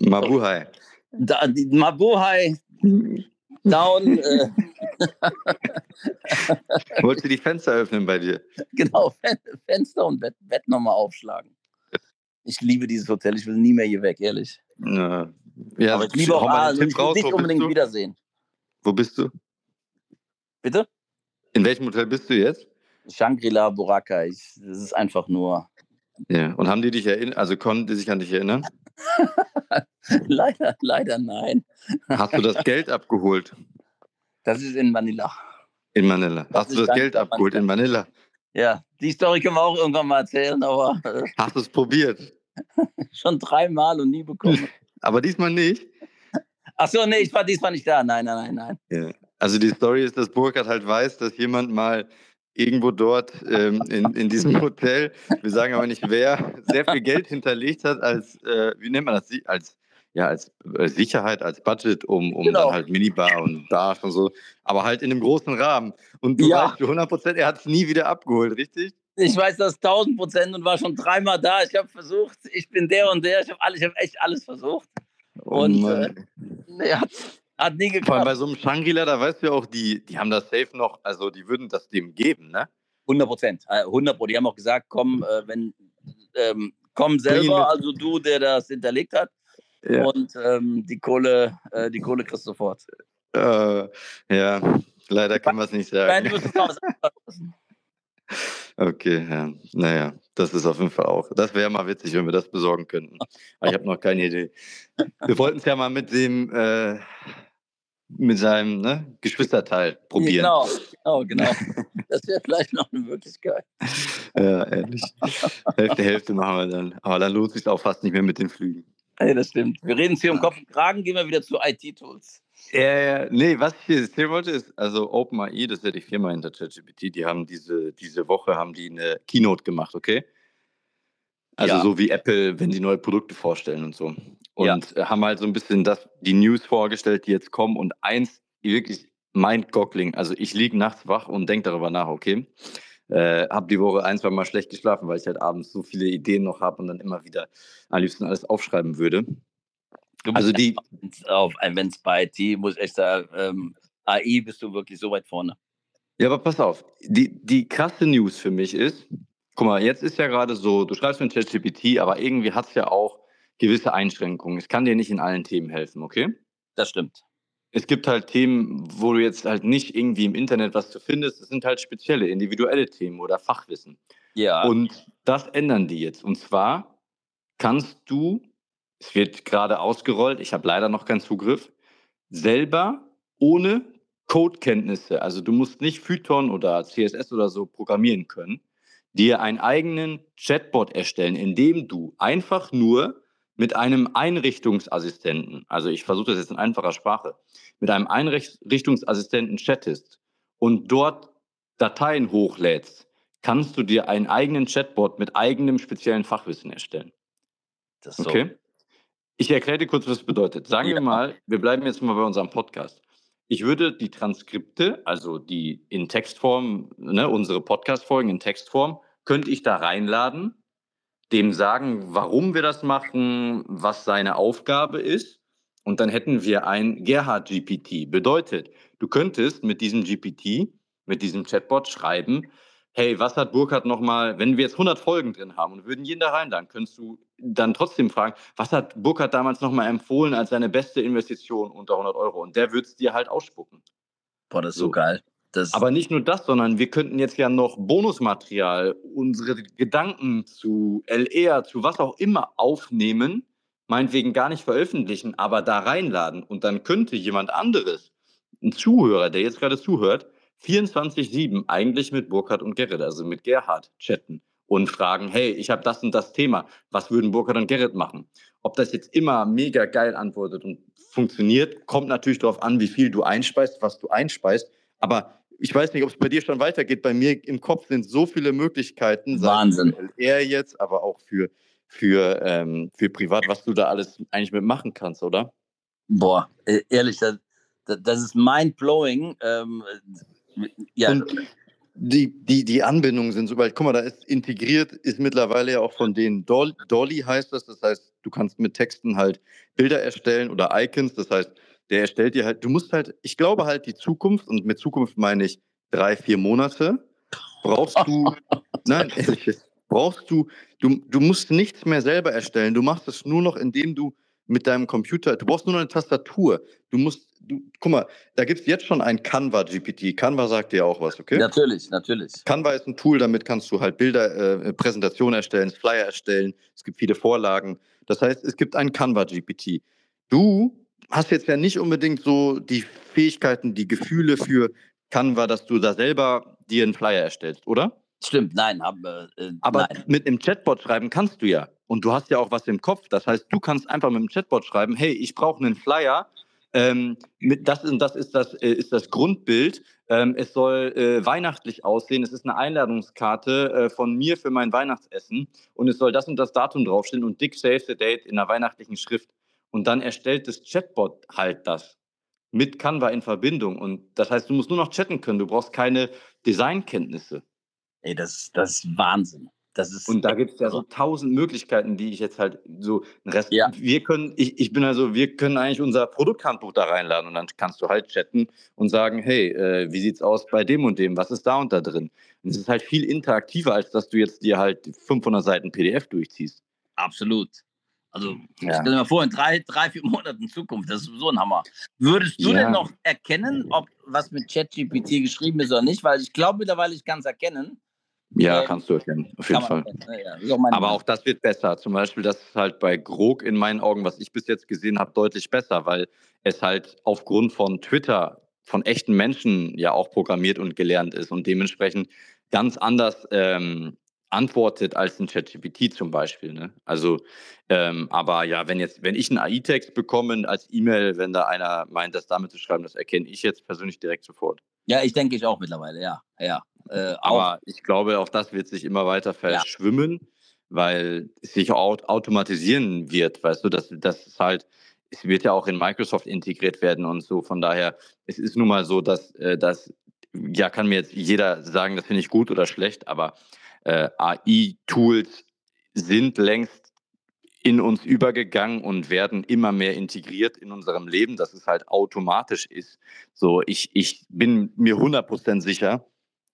Mabuhay. Da, Mabuhay. Down. Äh. Wolltest du die Fenster öffnen bei dir? Genau, Fenster und Bett, Bett nochmal aufschlagen. Ich liebe dieses Hotel. Ich will nie mehr hier weg, ehrlich. Ja, ja Aber ich liebe auch Aalen und ich will dich unbedingt wiedersehen. Wo bist du? Bitte? In welchem Hotel bist du jetzt? Shangri-La Boracay. das ist einfach nur ja, und haben die dich erinnert, also konnten die sich an dich erinnern? leider, leider nein. Hast du das Geld abgeholt? Das ist in Manila. In Manila. Das Hast du das Geld abgeholt in Manila? Ja, die Story können wir auch irgendwann mal erzählen, aber. Äh, Hast du es probiert? Schon dreimal und nie bekommen. aber diesmal nicht? Ach so, nee, ich war diesmal nicht da. Nein, nein, nein, nein. Ja. Also die Story ist, dass Burkhard halt weiß, dass jemand mal irgendwo dort ähm, in, in diesem Hotel, wir sagen aber nicht wer, sehr viel Geld hinterlegt hat als, äh, wie nennt man das, als, ja, als äh, Sicherheit, als Budget, um, um genau. dann halt Minibar und Bar und so, aber halt in einem großen Rahmen. Und du ja. weißt zu 100 Prozent, er hat es nie wieder abgeholt, richtig? Ich weiß das 1000 Prozent und war schon dreimal da. Ich habe versucht, ich bin der und der, ich habe hab echt alles versucht. Oh, und äh, er hat hat nie geklappt. Vor allem bei so einem Shangri-La, da weißt du ja auch, die, die haben das safe noch, also die würden das dem geben, ne? 100 Prozent, 100 Prozent. Die haben auch gesagt, komm, äh, wenn, ähm, komm selber, also du, der das hinterlegt hat. Ja. Und ähm, die Kohle, äh, die Kohle kriegst du sofort. Äh, ja, leider kann man es nicht sagen. Nein, du musst es noch Okay, ja. Naja, das ist auf jeden Fall auch. Das wäre mal witzig, wenn wir das besorgen könnten. Aber ich habe noch keine Idee. Wir wollten es ja mal mit dem äh, mit seinem ne, Geschwisterteil probieren. Genau, genau, genau. Das wäre vielleicht noch eine Möglichkeit. ja, ehrlich. Hälfte, Hälfte machen wir dann. Aber dann lohnt es sich auch fast nicht mehr mit den Flügen. Ja, das stimmt. Wir reden es hier um Kopf und Kragen, gehen wir wieder zu IT-Tools. Ja, ja, nee, was ich hier erzählen wollte, ist, also OpenAI, das ist ja die Firma hinter ChatGPT, die haben diese, diese Woche haben die eine Keynote gemacht, okay? Also ja. so wie Apple, wenn die neue Produkte vorstellen und so. Und ja. haben halt so ein bisschen das, die News vorgestellt, die jetzt kommen. Und eins, wirklich mind-goggling. Also ich liege nachts wach und denke darüber nach, okay. Äh, habe die Woche ein, zwei Mal schlecht geschlafen, weil ich halt abends so viele Ideen noch habe und dann immer wieder am liebsten alles aufschreiben würde. also die. Wenn es bei IT, muss ich echt sagen, ähm, AI bist du wirklich so weit vorne. Ja, aber pass auf. Die, die krasse News für mich ist, guck mal, jetzt ist ja gerade so, du schreibst mit ChatGPT, aber irgendwie hat es ja auch gewisse Einschränkungen. Es kann dir nicht in allen Themen helfen, okay? Das stimmt. Es gibt halt Themen, wo du jetzt halt nicht irgendwie im Internet was zu findest. Es sind halt spezielle, individuelle Themen oder Fachwissen. Ja. Und das ändern die jetzt. Und zwar kannst du, es wird gerade ausgerollt, ich habe leider noch keinen Zugriff, selber ohne Codekenntnisse, also du musst nicht Python oder CSS oder so programmieren können, dir einen eigenen Chatbot erstellen, indem du einfach nur mit einem Einrichtungsassistenten, also ich versuche das jetzt in einfacher Sprache, mit einem Einrichtungsassistenten chattest und dort Dateien hochlädst, kannst du dir einen eigenen Chatbot mit eigenem speziellen Fachwissen erstellen. Das so. Okay. Ich erkläre dir kurz, was das bedeutet. Sagen ja. wir mal, wir bleiben jetzt mal bei unserem Podcast. Ich würde die Transkripte, also die in Textform, ne, unsere Podcast-Folgen in Textform, könnte ich da reinladen dem sagen, warum wir das machen, was seine Aufgabe ist. Und dann hätten wir ein Gerhard GPT. Bedeutet, du könntest mit diesem GPT, mit diesem Chatbot schreiben, hey, was hat Burkhardt nochmal, wenn wir jetzt 100 Folgen drin haben und würden jeden da reinladen, könntest du dann trotzdem fragen, was hat Burkhardt damals nochmal empfohlen als seine beste Investition unter 100 Euro? Und der würde es dir halt ausspucken. Boah, das ist so, so geil. Das Aber nicht nur das, sondern wir könnten jetzt ja noch Bonusmaterial, unsere Gedanken zu LR, zu was auch immer aufnehmen, meinetwegen gar nicht veröffentlichen, aber da reinladen. Und dann könnte jemand anderes, ein Zuhörer, der jetzt gerade zuhört, 24-7 eigentlich mit Burkhard und Gerrit, also mit Gerhard, chatten und fragen, hey, ich habe das und das Thema, was würden Burkhard und Gerrit machen? Ob das jetzt immer mega geil antwortet und funktioniert, kommt natürlich darauf an, wie viel du einspeist, was du einspeist. Aber ich weiß nicht, ob es bei dir schon weitergeht. Bei mir im Kopf sind so viele Möglichkeiten. Wahnsinn. Er jetzt, aber auch für, für, ähm, für privat, was du da alles eigentlich mitmachen kannst, oder? Boah, e-, ehrlich, das, das ist mind-blowing. Ähm, ja. Und die, die, die Anbindungen sind so, weil, guck mal, da ist integriert, ist mittlerweile ja auch von denen Dolly, Dolly heißt das, das heißt, du kannst mit Texten halt Bilder erstellen oder Icons, das heißt, der erstellt dir halt, du musst halt, ich glaube halt, die Zukunft, und mit Zukunft meine ich drei, vier Monate, brauchst du, nein, ehrlich, brauchst du, du, du musst nichts mehr selber erstellen, du machst es nur noch, indem du mit deinem Computer, du brauchst nur noch eine Tastatur. Du musst, du, guck mal, da gibt es jetzt schon ein Canva GPT. Canva sagt dir auch was, okay? Natürlich, natürlich. Canva ist ein Tool, damit kannst du halt Bilder, äh, Präsentationen erstellen, Flyer erstellen. Es gibt viele Vorlagen. Das heißt, es gibt ein Canva GPT. Du hast jetzt ja nicht unbedingt so die Fähigkeiten, die Gefühle für Canva, dass du da selber dir einen Flyer erstellst, oder? Stimmt, nein. Aber, äh, aber nein. mit einem Chatbot schreiben kannst du ja. Und du hast ja auch was im Kopf. Das heißt, du kannst einfach mit dem Chatbot schreiben, hey, ich brauche einen Flyer. Ähm, mit, das, ist, das, ist, das äh, ist das Grundbild. Ähm, es soll äh, weihnachtlich aussehen. Es ist eine Einladungskarte äh, von mir für mein Weihnachtsessen. Und es soll das und das Datum draufstehen und Dick Save the Date in einer weihnachtlichen Schrift. Und dann erstellt das Chatbot halt das mit Canva in Verbindung. Und das heißt, du musst nur noch chatten können. Du brauchst keine Designkenntnisse. Ey, das, das ist Wahnsinn. Das ist und da gibt es ja so tausend Möglichkeiten, die ich jetzt halt so Rest. Ja. Wir können, ich, ich bin also, wir können eigentlich unser Produkthandbuch da reinladen und dann kannst du halt chatten und sagen, hey, äh, wie sieht's aus bei dem und dem? Was ist da und da drin? Und es ist halt viel interaktiver, als dass du jetzt dir halt 500 Seiten PDF durchziehst. Absolut. Also, ja. stell dir mal vor, in drei, drei, vier Monaten Zukunft, das ist so ein Hammer. Würdest du ja. denn noch erkennen, ob was mit ChatGPT geschrieben ist oder nicht? Weil ich glaube mittlerweile, ich kann es erkennen. Ja, kannst du erkennen, auf jeden Fall. Ja, auch Aber auch das wird besser. Zum Beispiel, das ist halt bei Grog in meinen Augen, was ich bis jetzt gesehen habe, deutlich besser, weil es halt aufgrund von Twitter von echten Menschen ja auch programmiert und gelernt ist und dementsprechend ganz anders ähm, antwortet als ein ChatGPT zum Beispiel. Ne? Also, ähm, aber ja, wenn jetzt, wenn ich einen AI-Text bekomme als E-Mail, wenn da einer meint, das damit zu schreiben, das erkenne ich jetzt persönlich direkt sofort. Ja, ich denke ich auch mittlerweile, ja, ja. Äh, Aber ich glaube, auch das wird sich immer weiter verschwimmen, ja. weil es sich aut automatisieren wird. Weißt du, das, das ist halt, es wird ja auch in Microsoft integriert werden und so. Von daher, es ist nun mal so, dass, äh, dass ja, kann mir jetzt jeder sagen, das finde ich gut oder schlecht, aber äh, AI-Tools sind längst in uns übergegangen und werden immer mehr integriert in unserem Leben, dass es halt automatisch ist. So, ich, ich bin mir 100% sicher,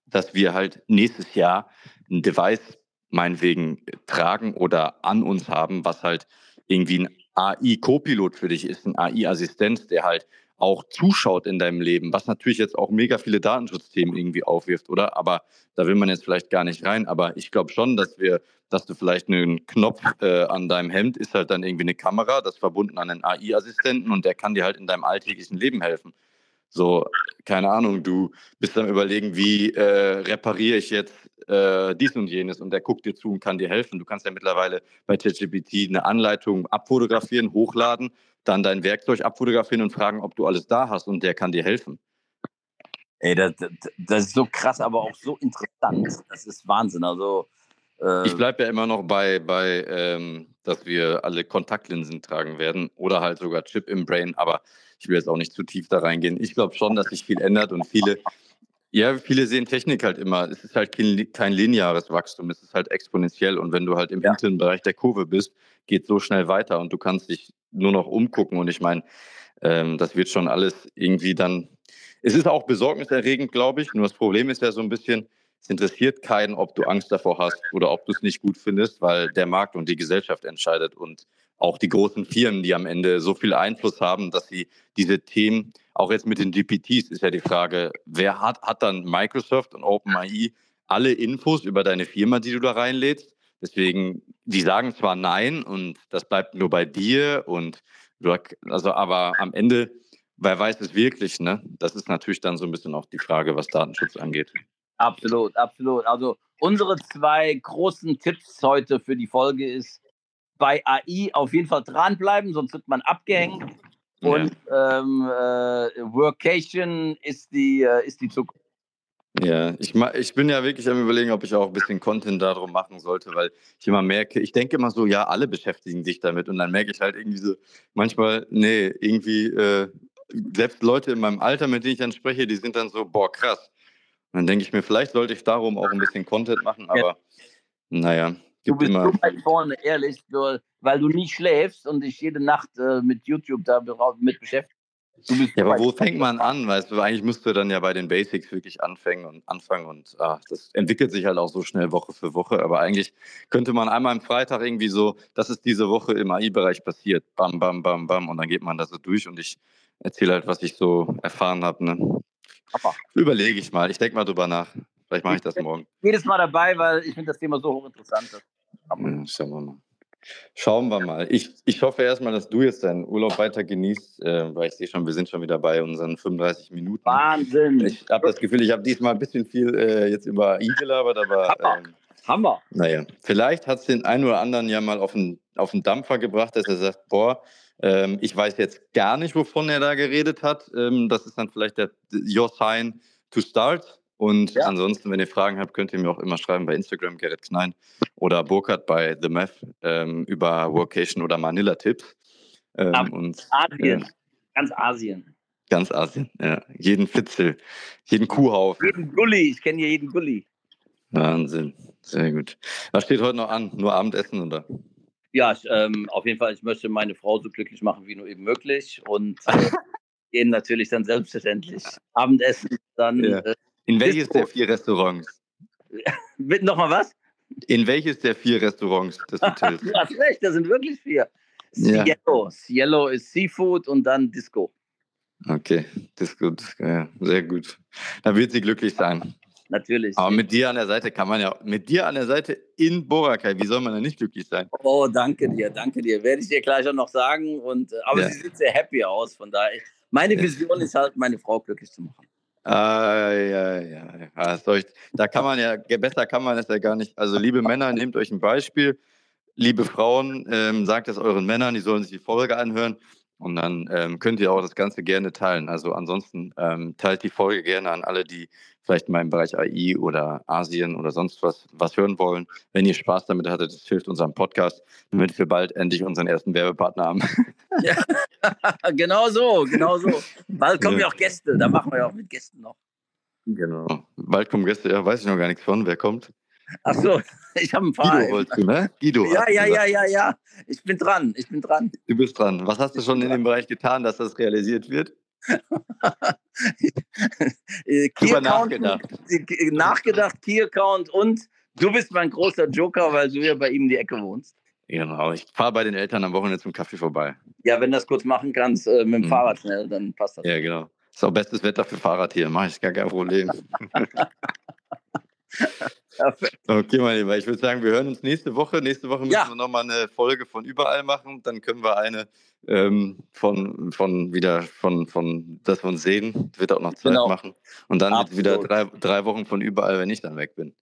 dass wir halt nächstes Jahr ein Device meinetwegen tragen oder an uns haben, was halt irgendwie ein AI-Copilot für dich ist, ein AI-Assistent, der halt auch zuschaut in deinem Leben, was natürlich jetzt auch mega viele Datenschutzthemen irgendwie aufwirft, oder? Aber da will man jetzt vielleicht gar nicht rein. Aber ich glaube schon, dass wir, dass du vielleicht einen Knopf äh, an deinem Hemd ist halt dann irgendwie eine Kamera, das verbunden an einen AI-Assistenten und der kann dir halt in deinem alltäglichen Leben helfen. So, keine Ahnung, du bist am überlegen, wie äh, repariere ich jetzt äh, dies und jenes und der guckt dir zu und kann dir helfen. Du kannst ja mittlerweile bei ChatGPT eine Anleitung abfotografieren, hochladen, dann dein Werkzeug abfotografieren und fragen, ob du alles da hast und der kann dir helfen. Ey, das, das ist so krass, aber auch so interessant. Das ist Wahnsinn. Also, äh, ich bleibe ja immer noch bei, bei ähm, dass wir alle Kontaktlinsen tragen werden oder halt sogar Chip im Brain, aber ich will jetzt auch nicht zu tief da reingehen. Ich glaube schon, dass sich viel ändert und viele, ja, viele sehen Technik halt immer. Es ist halt kein, kein lineares Wachstum, es ist halt exponentiell. Und wenn du halt im ja. hinteren Bereich der Kurve bist, geht so schnell weiter und du kannst dich nur noch umgucken. Und ich meine, ähm, das wird schon alles irgendwie dann. Es ist auch besorgniserregend, glaube ich. Nur das Problem ist ja so ein bisschen, es interessiert keinen, ob du Angst davor hast oder ob du es nicht gut findest, weil der Markt und die Gesellschaft entscheidet. Und auch die großen Firmen, die am Ende so viel Einfluss haben, dass sie diese Themen, auch jetzt mit den GPTs ist ja die Frage, wer hat, hat dann Microsoft und OpenAI alle Infos über deine Firma, die du da reinlädst? Deswegen, die sagen zwar nein und das bleibt nur bei dir und du, also aber am Ende, wer weiß es wirklich, ne? Das ist natürlich dann so ein bisschen auch die Frage, was Datenschutz angeht. Absolut, absolut. Also unsere zwei großen Tipps heute für die Folge ist, bei AI auf jeden Fall dranbleiben, sonst wird man abgehängt. Und ja. ähm, äh, Workation ist die, äh, ist die Zukunft. Ja, ich, ich bin ja wirklich am überlegen, ob ich auch ein bisschen Content darum machen sollte, weil ich immer merke, ich denke immer so, ja, alle beschäftigen sich damit und dann merke ich halt irgendwie so, manchmal, nee, irgendwie, äh, selbst Leute in meinem Alter, mit denen ich dann spreche, die sind dann so, boah, krass. Und dann denke ich mir, vielleicht sollte ich darum auch ein bisschen Content machen, aber ja. naja. Du bist immer... so weit vorne, ehrlich, weil du nie schläfst und dich jede Nacht äh, mit YouTube da mit beschäftigst. Ja, aber wo fängt man an? Weißt du, eigentlich musst du dann ja bei den Basics wirklich anfangen und anfangen und ach, das entwickelt sich halt auch so schnell Woche für Woche. Aber eigentlich könnte man einmal am Freitag irgendwie so, das ist diese Woche im AI-Bereich passiert, bam, bam, bam, bam, und dann geht man da so durch und ich erzähle halt, was ich so erfahren habe. Ne? Überlege ich mal, ich denke mal drüber nach. Vielleicht mache ich das morgen. Jedes Mal dabei, weil ich finde das Thema so hochinteressant. Ja, schauen wir mal. Schauen wir mal. Ich, ich hoffe erstmal, dass du jetzt deinen Urlaub weiter genießt, äh, weil ich sehe schon, wir sind schon wieder bei unseren 35 Minuten. Wahnsinn. Ich habe das Gefühl, ich habe diesmal ein bisschen viel äh, jetzt über ihn gelabert, aber. Hammer. Ähm, Hammer. Naja, vielleicht hat es den einen oder anderen ja mal auf den, auf den Dampfer gebracht, dass er sagt: Boah, ähm, ich weiß jetzt gar nicht, wovon er da geredet hat. Ähm, das ist dann vielleicht der Your Sign to Start. Und ja. ansonsten, wenn ihr Fragen habt, könnt ihr mir auch immer schreiben bei Instagram, Gerrit Knein oder Burkhard bei The Meth ähm, über Workation oder Manila-Tipps. Ähm, und, Asien, äh, ganz Asien. Ganz Asien, ja. Jeden Fitzel, jeden Kuhhaufen. Jeden Gulli, ich kenne hier jeden Gulli. Wahnsinn, sehr gut. Was steht heute noch an? Nur Abendessen oder? Ja, ich, ähm, auf jeden Fall, ich möchte meine Frau so glücklich machen wie nur eben möglich und äh, gehen natürlich dann selbstverständlich Abendessen, dann ja. äh, in welches der vier Restaurants? Nochmal was? In welches der vier Restaurants des Hotels? du hast recht, da sind wirklich vier. Cielo. Ja. Cielo ist Seafood und dann Disco. Okay, Disco, Disco, ja, sehr gut. Da wird sie glücklich sein. Natürlich. Aber mit dir an der Seite kann man ja, mit dir an der Seite in Boracay, wie soll man da nicht glücklich sein? Oh, danke dir, danke dir. Werde ich dir gleich auch noch sagen. Und, äh, aber ja. sie sieht sehr happy aus, von daher. Meine Vision ist halt, meine Frau glücklich zu machen. Ah, ja, ja, ja. Ich, da kann man ja, besser kann man es ja gar nicht. Also, liebe Männer, nehmt euch ein Beispiel. Liebe Frauen, ähm, sagt es euren Männern, die sollen sich die Folge anhören. Und dann ähm, könnt ihr auch das Ganze gerne teilen. Also ansonsten ähm, teilt die Folge gerne an alle, die vielleicht mal im Bereich AI oder Asien oder sonst was, was hören wollen. Wenn ihr Spaß damit hattet, das hilft unserem Podcast, damit wir bald endlich unseren ersten Werbepartner haben. Ja, genau so, genau so. Bald kommen ja auch Gäste, da machen wir ja auch mit Gästen noch. Genau. Bald kommen Gäste, ja, weiß ich noch gar nichts von. Wer kommt? Ach so, ich habe ein paar. Guido wolltest du, ne? Guido. Ja, ja, ja, ja, ja. Ich bin dran, ich bin dran. Du bist dran. Was hast du schon in dem Bereich getan, dass das realisiert wird? Key nachgedacht. Nachgedacht, Key-Account und du bist mein großer Joker, weil du ja bei ihm in die Ecke wohnst. Genau, ich fahre bei den Eltern am Wochenende zum Kaffee vorbei. Ja, wenn du das kurz machen kannst, äh, mit dem mhm. Fahrrad schnell, dann passt das. Ja, genau. Ist auch bestes Wetter für Fahrrad hier, mache ich gar kein Problem. Okay, mein Lieber, ich würde sagen, wir hören uns nächste Woche. Nächste Woche müssen ja. wir nochmal eine Folge von überall machen. Dann können wir eine ähm, von, von wieder von, von dass wir uns sehen, wird auch noch Zeit genau. machen. Und dann wieder drei, drei Wochen von überall, wenn ich dann weg bin.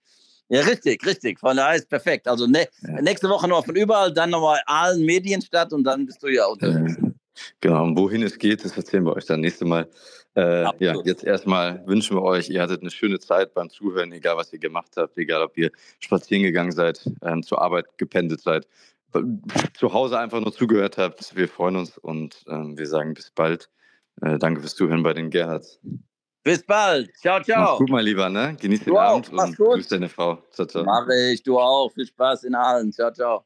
Ja, richtig, richtig. Von daher ist perfekt. Also ne, ja. nächste Woche noch von überall, dann nochmal allen Medien statt und dann bist du ja unterwegs. Genau, und wohin es geht, das erzählen wir euch dann nächste Mal. Äh, ja, jetzt erstmal wünschen wir euch, ihr hattet eine schöne Zeit beim Zuhören, egal was ihr gemacht habt, egal ob ihr spazieren gegangen seid, ähm, zur Arbeit gependelt seid, zu Hause einfach nur zugehört habt. Wir freuen uns und ähm, wir sagen bis bald. Äh, danke fürs Zuhören bei den Gerhards. Bis bald. Ciao, ciao. Mach's gut, mein Lieber. Ne? Genieß den du Abend auch. und grüß deine Frau. Ciao, ciao. Mach ich. Du auch. Viel Spaß in allen. Ciao, ciao.